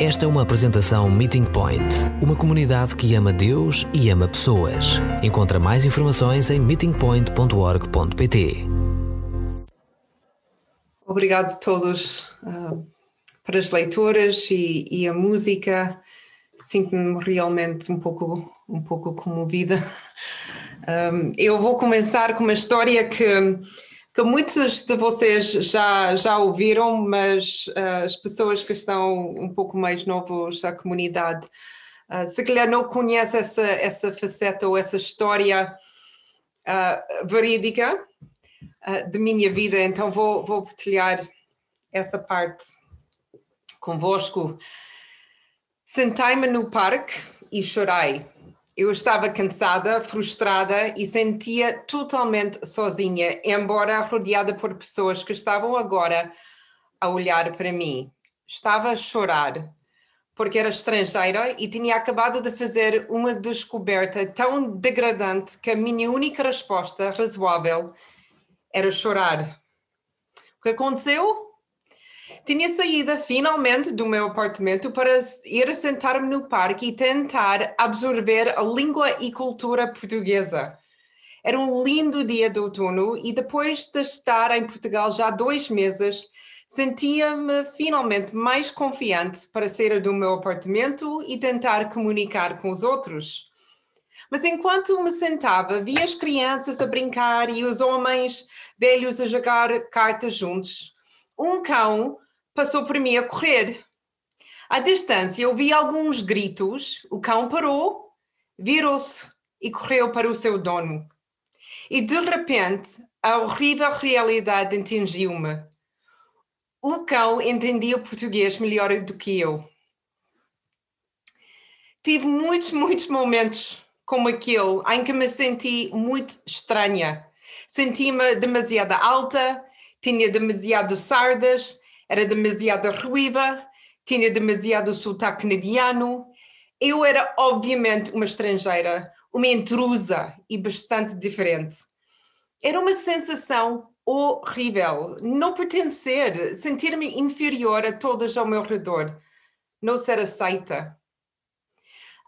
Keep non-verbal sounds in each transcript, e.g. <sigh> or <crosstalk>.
Esta é uma apresentação Meeting Point, uma comunidade que ama Deus e ama pessoas. Encontra mais informações em meetingpoint.org.pt. Obrigado a todos uh, para as leituras e, e a música. Sinto-me realmente um pouco, um pouco comovida. Um, eu vou começar com uma história que que muitos de vocês já, já ouviram, mas uh, as pessoas que estão um pouco mais novos à comunidade, uh, se calhar não conhecem essa, essa faceta ou essa história uh, verídica de minha vida, então vou, vou partilhar essa parte convosco. Sentei-me no parque e chorei eu estava cansada, frustrada e sentia totalmente sozinha, embora rodeada por pessoas que estavam agora a olhar para mim. Estava a chorar porque era estrangeira e tinha acabado de fazer uma descoberta tão degradante que a minha única resposta razoável era chorar. O que aconteceu? Tinha saído finalmente do meu apartamento para ir sentar-me no parque e tentar absorver a língua e cultura portuguesa. Era um lindo dia de outono e depois de estar em Portugal já dois meses, sentia-me finalmente mais confiante para sair do meu apartamento e tentar comunicar com os outros. Mas enquanto me sentava, via as crianças a brincar e os homens velhos a jogar cartas juntos. Um cão passou por mim a correr. À distância, ouvi alguns gritos, o cão parou, virou-se e correu para o seu dono. E de repente, a horrível realidade atingiu-me. O cão entendia o português melhor do que eu. Tive muitos, muitos momentos como aquele em que me senti muito estranha. Senti-me demasiado alta, tinha demasiado sardas era demasiado ruiva, tinha demasiado sotaque canadiano. Eu era, obviamente, uma estrangeira, uma intrusa e bastante diferente. Era uma sensação horrível, não pertencer, sentir-me inferior a todas ao meu redor, não ser aceita.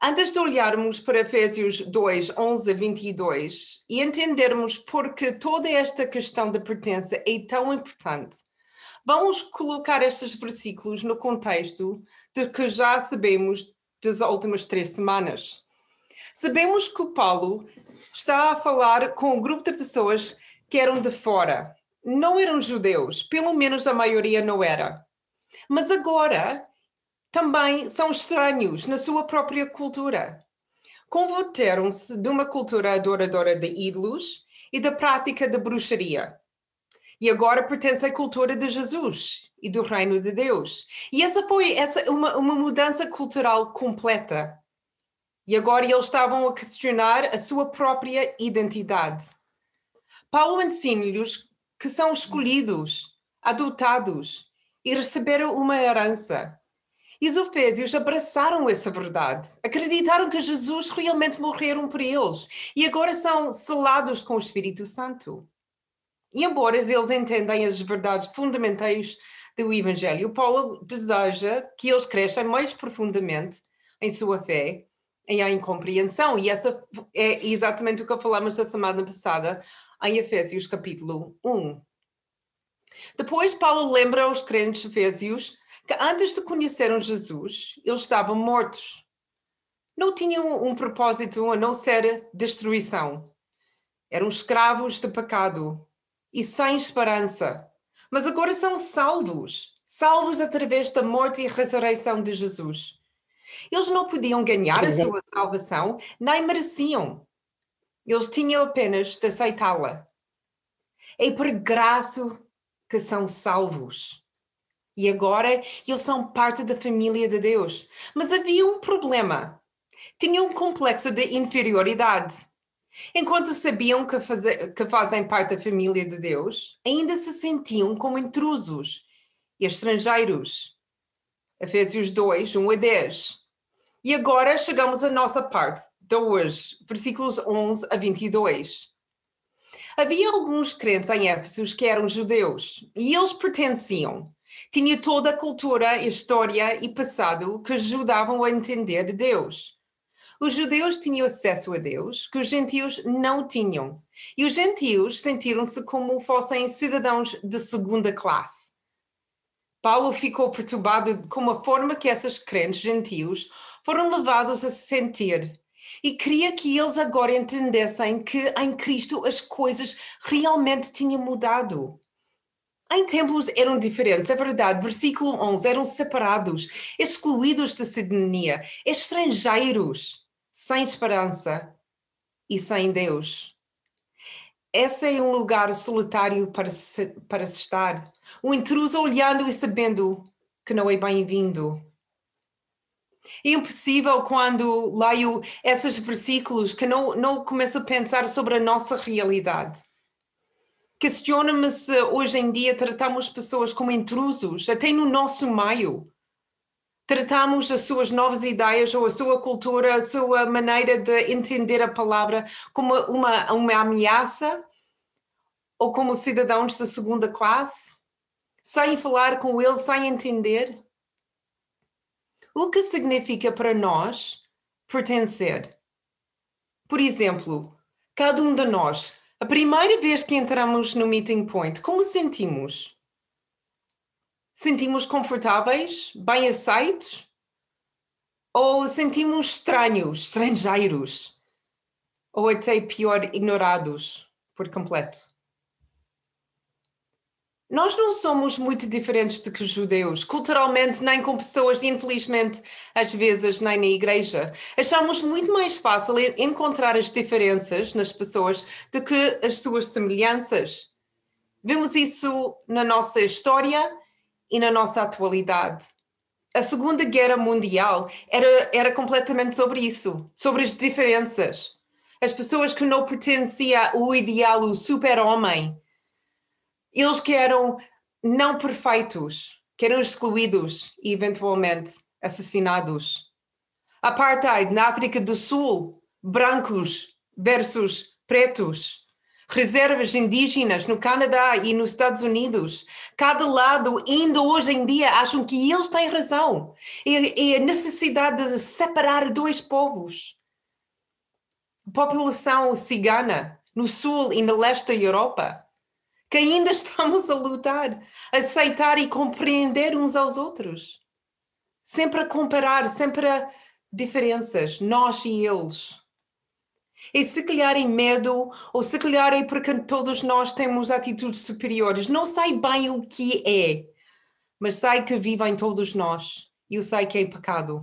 Antes de olharmos para Efésios 2, 11 a 22 e entendermos porque toda esta questão de pertença é tão importante, Vamos colocar estes versículos no contexto de que já sabemos das últimas três semanas. Sabemos que o Paulo está a falar com um grupo de pessoas que eram de fora, não eram judeus, pelo menos a maioria não era. Mas agora também são estranhos na sua própria cultura. Converteram-se de uma cultura adoradora de ídolos e da prática de bruxaria e agora pertence à cultura de Jesus e do reino de Deus. E essa foi essa uma, uma mudança cultural completa. E agora eles estavam a questionar a sua própria identidade. Paulo ensina-lhes que são escolhidos, adotados e receberam uma herança. E os efésios abraçaram essa verdade, acreditaram que Jesus realmente morreram por eles e agora são selados com o Espírito Santo. E embora eles entendem as verdades fundamentais do Evangelho, Paulo deseja que eles cresçam mais profundamente em sua fé e em compreensão. E essa é exatamente o que falamos a semana passada em Efésios capítulo 1. Depois, Paulo lembra aos crentes efésios que antes de conhecerem Jesus, eles estavam mortos. Não tinham um propósito a não ser destruição. Eram escravos de pecado, e sem esperança, mas agora são salvos salvos através da morte e ressurreição de Jesus. Eles não podiam ganhar a sua salvação, nem mereciam. Eles tinham apenas de aceitá-la. É por graça que são salvos. E agora eles são parte da família de Deus. Mas havia um problema. Tinham um complexo de inferioridade. Enquanto sabiam que, faze, que fazem parte da família de Deus, ainda se sentiam como intrusos e estrangeiros. Efésios 2, 1 a 10. E agora chegamos à nossa parte de hoje, versículos 11 a 22. Havia alguns crentes em Éfeso que eram judeus e eles pertenciam, Tinha toda a cultura, história e passado que ajudavam a entender Deus. Os judeus tinham acesso a Deus que os gentios não tinham. E os gentios sentiram-se como fossem cidadãos de segunda classe. Paulo ficou perturbado com a forma que esses crentes gentios foram levados a se sentir e queria que eles agora entendessem que em Cristo as coisas realmente tinham mudado. Em tempos eram diferentes, é verdade. Versículo 11: eram separados, excluídos da cidadania, estrangeiros sem esperança e sem Deus. Esse é um lugar solitário para se, para se estar. O intruso olhando e sabendo que não é bem-vindo. É impossível quando leio esses versículos que não, não começo a pensar sobre a nossa realidade. Questiona-me se hoje em dia tratamos pessoas como intrusos, até no nosso meio tratamos as suas novas ideias ou a sua cultura, a sua maneira de entender a palavra como uma, uma ameaça ou como cidadãos da segunda classe, sem falar com eles, sem entender? O que significa para nós pertencer? Por exemplo, cada um de nós, a primeira vez que entramos no meeting point, como sentimos? Sentimos confortáveis, bem aceitos? Ou sentimos estranhos, estrangeiros? Ou até pior, ignorados por completo? Nós não somos muito diferentes do que os judeus, culturalmente, nem com pessoas, e infelizmente, às vezes, nem na igreja. Achamos muito mais fácil encontrar as diferenças nas pessoas do que as suas semelhanças. Vemos isso na nossa história e na nossa atualidade. A Segunda Guerra Mundial era, era completamente sobre isso, sobre as diferenças. As pessoas que não pertenciam ao ideal, o super-homem, eles que eram não perfeitos, que eram excluídos e eventualmente assassinados. Apartheid na África do Sul, brancos versus pretos reservas indígenas no Canadá e nos Estados Unidos. Cada lado, ainda hoje em dia, acham que eles têm razão. E, e a necessidade de separar dois povos. A população cigana no sul e no leste da Europa, que ainda <laughs> estamos a lutar, aceitar e compreender uns aos outros. Sempre a comparar, sempre a diferenças, nós e eles. E se calhar em medo, ou se calhar é porque todos nós temos atitudes superiores. Não sei bem o que é, mas sei que vive em todos nós. E eu sei que é pecado.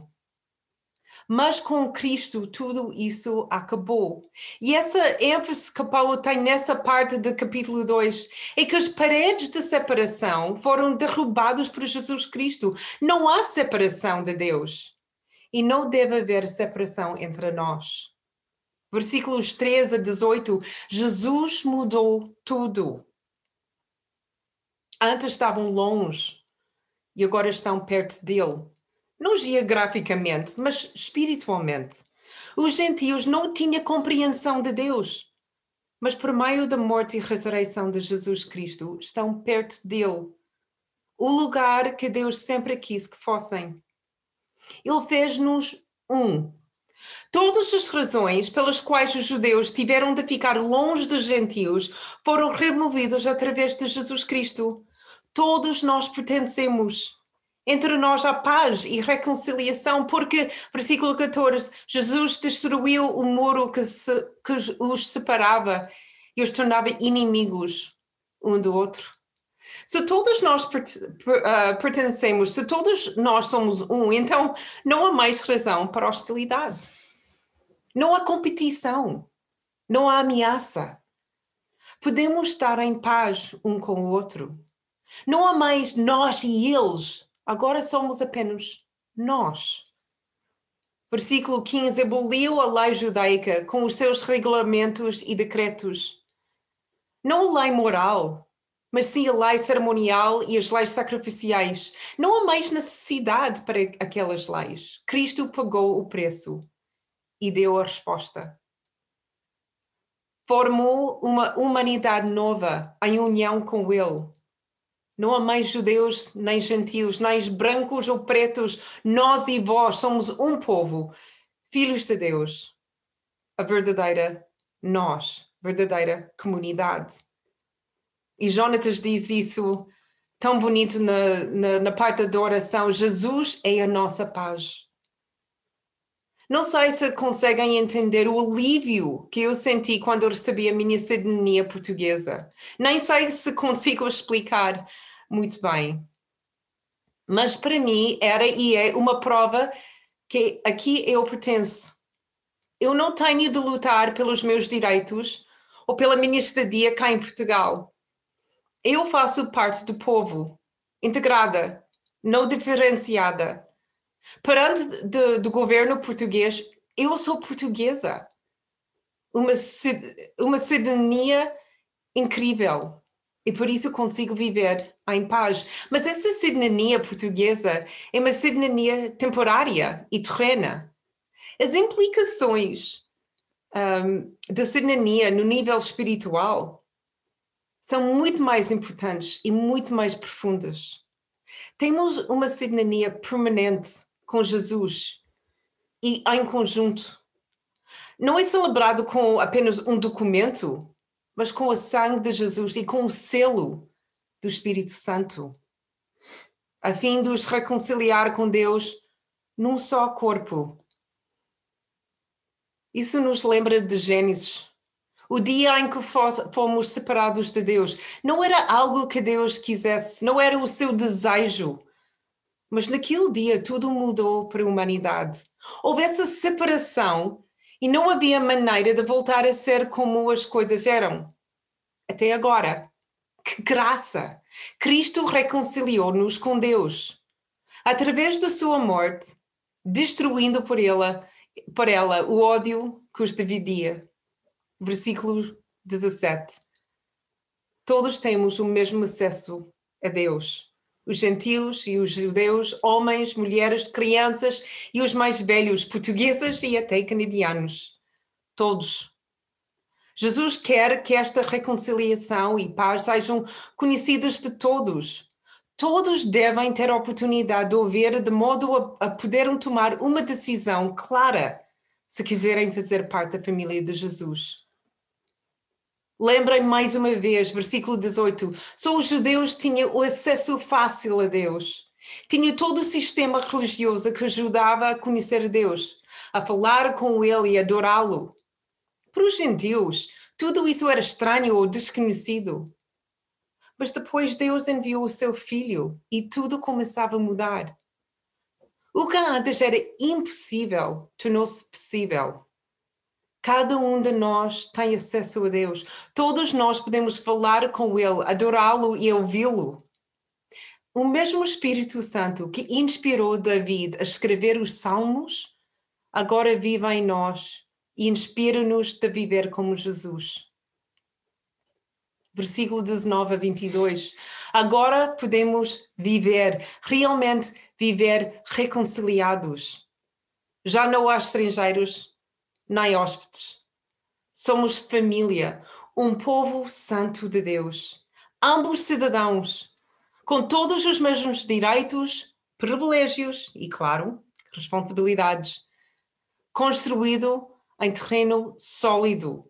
Mas com Cristo tudo isso acabou. E essa ênfase que Paulo tem nessa parte do capítulo 2 é que as paredes de separação foram derrubadas por Jesus Cristo. Não há separação de Deus. E não deve haver separação entre nós. Versículos 13 a 18, Jesus mudou tudo. Antes estavam longe e agora estão perto dele. Não geograficamente, mas espiritualmente. Os gentios não tinham compreensão de Deus, mas por meio da morte e ressurreição de Jesus Cristo estão perto dele. O lugar que Deus sempre quis que fossem. Ele fez-nos um Todas as razões pelas quais os judeus tiveram de ficar longe dos gentios foram removidas através de Jesus Cristo. Todos nós pertencemos. Entre nós há paz e reconciliação, porque, versículo 14, Jesus destruiu o muro que, se, que os separava e os tornava inimigos um do outro. Se todos nós ah, pertencemos, se todos nós somos um, então não há mais razão para hostilidade. Não há competição. Não há ameaça. Podemos estar em paz um com o outro. Não há mais nós e eles. Agora somos apenas nós. Versículo 15: aboliu a lei judaica com os seus regulamentos e decretos. Não a lei moral, mas sim a lei cerimonial e as leis sacrificiais. Não há mais necessidade para aquelas leis. Cristo pagou o preço e deu a resposta. Formou uma humanidade nova em união com Ele. Não há mais judeus nem gentios, nem brancos ou pretos. Nós e vós somos um povo, filhos de Deus. A verdadeira nós, verdadeira comunidade. E Jonatas diz isso tão bonito na, na, na parte da oração: Jesus é a nossa paz. Não sei se conseguem entender o alívio que eu senti quando eu recebi a minha cidadania portuguesa. Nem sei se consigo explicar muito bem. Mas para mim era e é uma prova que aqui eu pertenço. Eu não tenho de lutar pelos meus direitos ou pela minha estadia cá em Portugal. Eu faço parte do povo, integrada, não diferenciada Perante de, do governo português, eu sou portuguesa. Uma, uma cidadania incrível. E por isso consigo viver em paz. Mas essa cidadania portuguesa é uma cidadania temporária e terrena. As implicações um, da cidadania no nível espiritual são muito mais importantes e muito mais profundas. Temos uma cidadania permanente com Jesus e em conjunto. Não é celebrado com apenas um documento, mas com o sangue de Jesus e com o selo do Espírito Santo, a fim de os reconciliar com Deus num só corpo. Isso nos lembra de Gênesis, o dia em que fomos separados de Deus. Não era algo que Deus quisesse, não era o seu desejo mas naquele dia tudo mudou para a humanidade. Houve essa separação e não havia maneira de voltar a ser como as coisas eram. Até agora. Que graça! Cristo reconciliou-nos com Deus. Através da sua morte, destruindo por ela, por ela o ódio que os dividia. Versículo 17. Todos temos o mesmo acesso a Deus os gentios e os judeus, homens, mulheres, crianças e os mais velhos, portugueses e até canadianos. Todos. Jesus quer que esta reconciliação e paz sejam conhecidas de todos. Todos devem ter a oportunidade de ouvir de modo a, a poderem tomar uma decisão clara se quiserem fazer parte da família de Jesus. Lembrem mais uma vez, versículo 18: só os judeus tinham o acesso fácil a Deus. Tinha todo o sistema religioso que ajudava a conhecer Deus, a falar com Ele e adorá-lo. Para os gentios, tudo isso era estranho ou desconhecido. Mas depois Deus enviou o seu filho e tudo começava a mudar. O que antes era impossível tornou-se possível. Cada um de nós tem acesso a Deus. Todos nós podemos falar com Ele, adorá-lo e ouvi-lo. O mesmo Espírito Santo que inspirou David a escrever os Salmos, agora vive em nós e inspira-nos a viver como Jesus. Versículo 19 a 22. Agora podemos viver, realmente viver reconciliados. Já não há estrangeiros, nem hóspedes. Somos família, um povo santo de Deus, ambos cidadãos, com todos os mesmos direitos, privilégios e, claro, responsabilidades, construído em terreno sólido.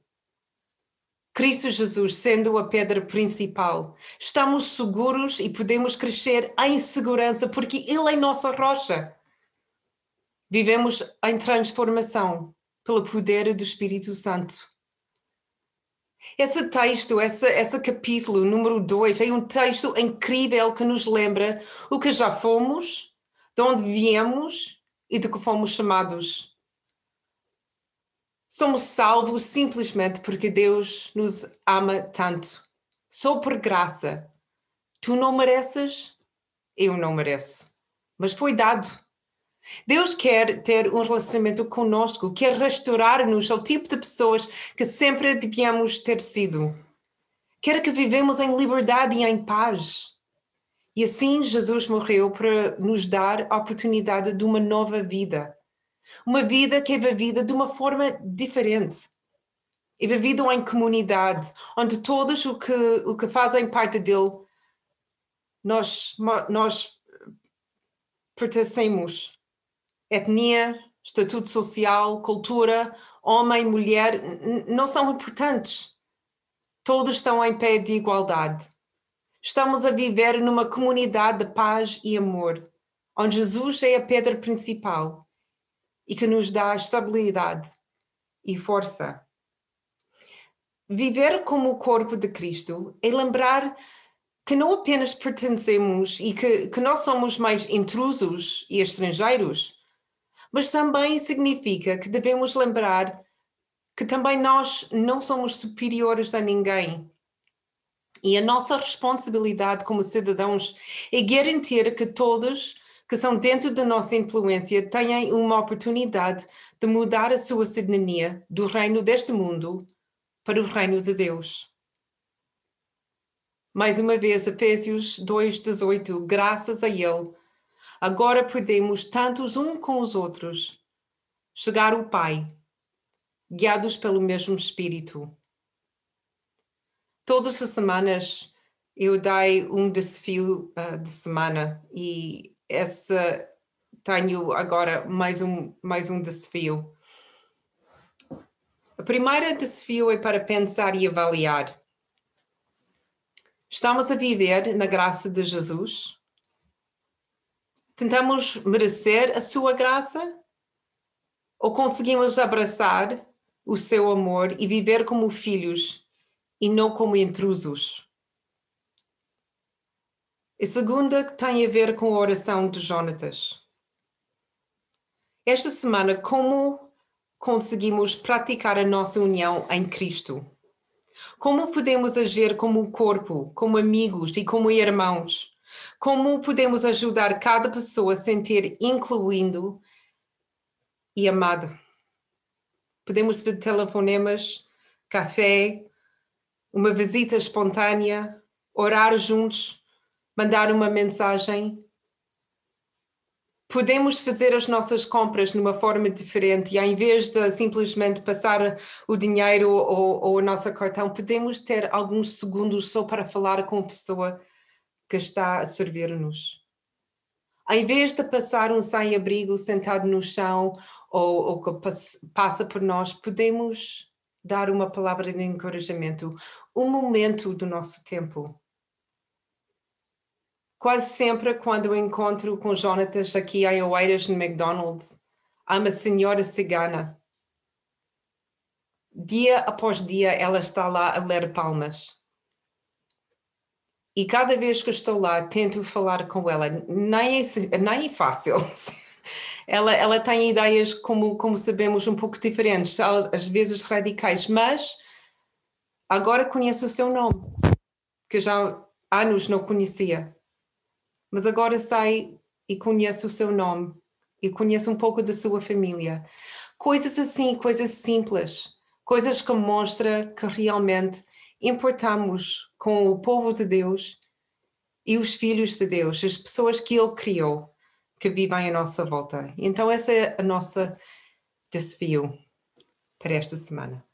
Cristo Jesus sendo a pedra principal, estamos seguros e podemos crescer em segurança porque Ele é nossa rocha. Vivemos em transformação pelo poder do Espírito Santo. Esse texto, esse, esse capítulo número 2, é um texto incrível que nos lembra o que já fomos, de onde viemos e de que fomos chamados. Somos salvos simplesmente porque Deus nos ama tanto. Só por graça. Tu não mereces, eu não mereço. Mas foi dado. Deus quer ter um relacionamento conosco, quer restaurar-nos ao tipo de pessoas que sempre devíamos ter sido. Quer que vivemos em liberdade e em paz. E assim Jesus morreu para nos dar a oportunidade de uma nova vida. Uma vida que é vivida de uma forma diferente. É vivida em comunidade, onde todos o que, o que fazem parte dele nós, nós pertencemos. Etnia, estatuto social, cultura, homem, mulher, não são importantes. Todos estão em pé de igualdade. Estamos a viver numa comunidade de paz e amor, onde Jesus é a pedra principal e que nos dá estabilidade e força. Viver como o corpo de Cristo é lembrar que não apenas pertencemos e que, que nós somos mais intrusos e estrangeiros, mas também significa que devemos lembrar que também nós não somos superiores a ninguém. E a nossa responsabilidade como cidadãos é garantir que todos que são dentro da nossa influência tenham uma oportunidade de mudar a sua cidadania do reino deste mundo para o reino de Deus. Mais uma vez, Efésios 2,18, graças a Ele, agora podemos, tantos uns com os outros, chegar ao Pai, guiados pelo mesmo Espírito. Todas as semanas eu dei um desafio uh, de semana e essa tenho agora mais um, mais um desafio. O primeiro desafio é para pensar e avaliar. Estamos a viver na graça de Jesus? Tentamos merecer a sua graça? Ou conseguimos abraçar o seu amor e viver como filhos e não como intrusos? A segunda tem a ver com a oração de Jonatas. Esta semana, como conseguimos praticar a nossa união em Cristo? Como podemos agir como corpo, como amigos e como irmãos? Como podemos ajudar cada pessoa a sentir incluindo e amada? Podemos fazer telefonemas, café, uma visita espontânea, orar juntos, mandar uma mensagem, podemos fazer as nossas compras numa forma diferente e, em vez de simplesmente passar o dinheiro ou, ou o nosso cartão, podemos ter alguns segundos só para falar com a pessoa que está a servir-nos. Em vez de passar um sem-abrigo sentado no chão ou, ou que passa por nós, podemos dar uma palavra de encorajamento, um momento do nosso tempo Quase sempre, quando eu encontro com Jonatas aqui em Oeiras, no McDonald's, há uma senhora cigana. Dia após dia, ela está lá a ler palmas. E cada vez que estou lá, tento falar com ela. Nem é, nem é fácil. <laughs> ela, ela tem ideias, como, como sabemos, um pouco diferentes, às vezes radicais, mas agora conheço o seu nome, que já há anos não conhecia mas agora sei e conheço o seu nome e conheço um pouco da sua família. Coisas assim, coisas simples, coisas que mostram que realmente importamos com o povo de Deus e os filhos de Deus, as pessoas que Ele criou, que vivem à nossa volta. Então, esse é a nossa desafio para esta semana.